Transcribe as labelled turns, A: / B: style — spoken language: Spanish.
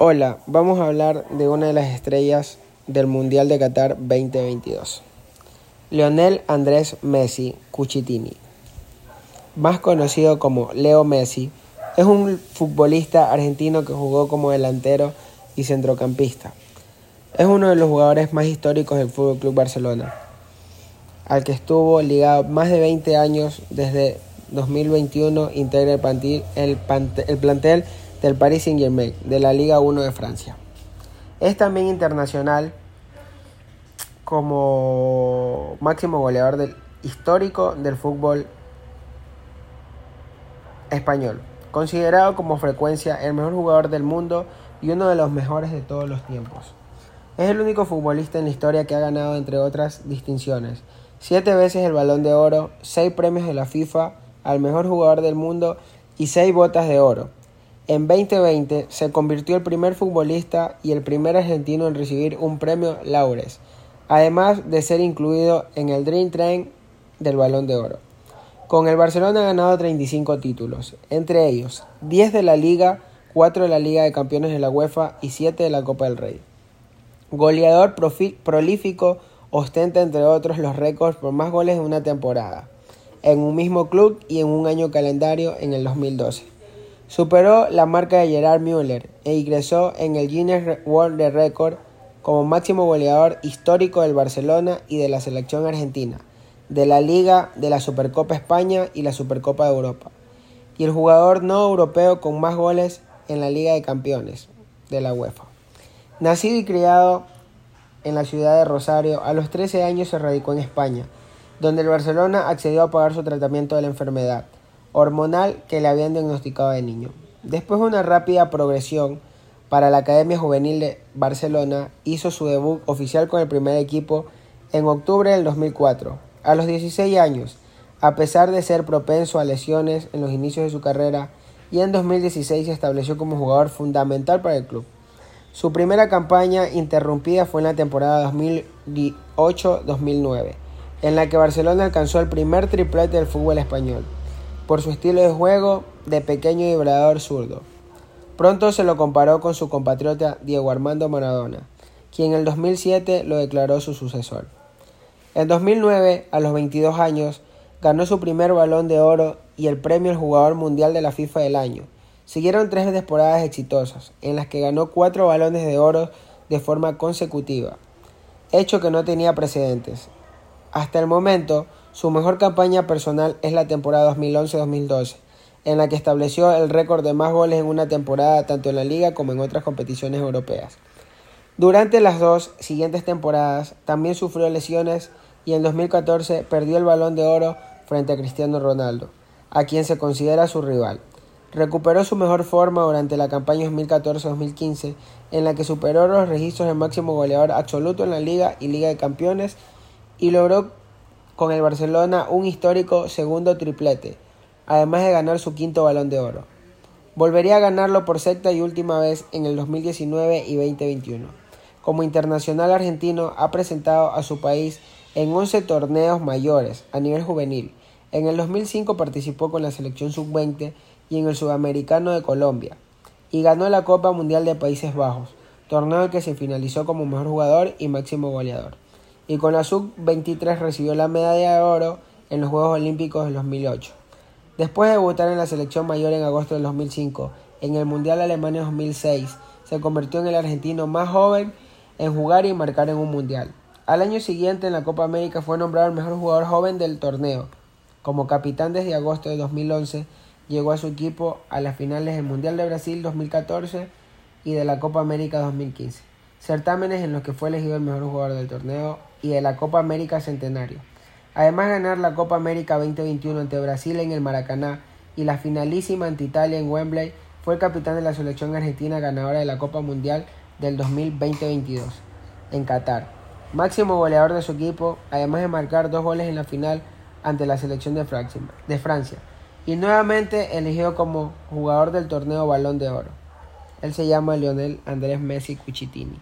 A: Hola, vamos a hablar de una de las estrellas del Mundial de Qatar 2022. Lionel Andrés Messi Cucitini, más conocido como Leo Messi, es un futbolista argentino que jugó como delantero y centrocampista. Es uno de los jugadores más históricos del Fútbol Club Barcelona, al que estuvo ligado más de 20 años desde 2021, integra el plantel del Paris Saint-Germain de la Liga 1 de Francia. Es también internacional como máximo goleador del, histórico del fútbol español, considerado como frecuencia el mejor jugador del mundo y uno de los mejores de todos los tiempos. Es el único futbolista en la historia que ha ganado, entre otras distinciones, siete veces el balón de oro, seis premios de la FIFA al mejor jugador del mundo y seis botas de oro. En 2020 se convirtió el primer futbolista y el primer argentino en recibir un premio Laures, además de ser incluido en el Dream Train del Balón de Oro. Con el Barcelona ha ganado 35 títulos, entre ellos 10 de la Liga, 4 de la Liga de Campeones de la UEFA y 7 de la Copa del Rey. Goleador prolífico, ostenta entre otros los récords por más goles en una temporada, en un mismo club y en un año calendario en el 2012. Superó la marca de Gerard Müller e ingresó en el Guinness World Record como máximo goleador histórico del Barcelona y de la selección argentina, de la Liga, de la Supercopa España y la Supercopa de Europa, y el jugador no europeo con más goles en la Liga de Campeones de la UEFA. Nacido y criado en la ciudad de Rosario, a los 13 años se radicó en España, donde el Barcelona accedió a pagar su tratamiento de la enfermedad hormonal que le habían diagnosticado de niño. Después de una rápida progresión para la Academia Juvenil de Barcelona, hizo su debut oficial con el primer equipo en octubre del 2004. A los 16 años, a pesar de ser propenso a lesiones en los inicios de su carrera, y en 2016 se estableció como jugador fundamental para el club. Su primera campaña interrumpida fue en la temporada 2008-2009, en la que Barcelona alcanzó el primer triplete del fútbol español por su estilo de juego de pequeño y vibrador zurdo. Pronto se lo comparó con su compatriota Diego Armando Maradona, quien en el 2007 lo declaró su sucesor. En 2009, a los 22 años, ganó su primer balón de oro y el premio al jugador mundial de la FIFA del año. Siguieron tres temporadas exitosas, en las que ganó cuatro balones de oro de forma consecutiva, hecho que no tenía precedentes. Hasta el momento, su mejor campaña personal es la temporada 2011-2012, en la que estableció el récord de más goles en una temporada tanto en la liga como en otras competiciones europeas. Durante las dos siguientes temporadas también sufrió lesiones y en 2014 perdió el balón de oro frente a Cristiano Ronaldo, a quien se considera su rival. Recuperó su mejor forma durante la campaña 2014-2015, en la que superó los registros de máximo goleador absoluto en la liga y liga de campeones y logró con el Barcelona un histórico segundo triplete, además de ganar su quinto balón de oro. Volvería a ganarlo por sexta y última vez en el 2019 y 2021. Como internacional argentino ha presentado a su país en 11 torneos mayores a nivel juvenil. En el 2005 participó con la selección sub-20 y en el Sudamericano de Colombia y ganó la Copa Mundial de Países Bajos, torneo en que se finalizó como mejor jugador y máximo goleador y con la sub-23 recibió la medalla de oro en los Juegos Olímpicos de 2008. Después de debutar en la selección mayor en agosto del 2005, en el Mundial Alemania 2006, se convirtió en el argentino más joven en jugar y marcar en un Mundial. Al año siguiente en la Copa América fue nombrado el mejor jugador joven del torneo. Como capitán desde agosto de 2011, llegó a su equipo a las finales del Mundial de Brasil 2014 y de la Copa América 2015 certámenes en los que fue elegido el mejor jugador del torneo y de la Copa América Centenario. Además de ganar la Copa América 2021 ante Brasil en el Maracaná y la finalísima ante Italia en Wembley, fue el capitán de la selección argentina ganadora de la Copa Mundial del 2020-22 en Qatar. Máximo goleador de su equipo, además de marcar dos goles en la final ante la selección de Francia, y nuevamente eligido como jugador del torneo Balón de Oro. Él se llama Lionel Andrés Messi Cucitini.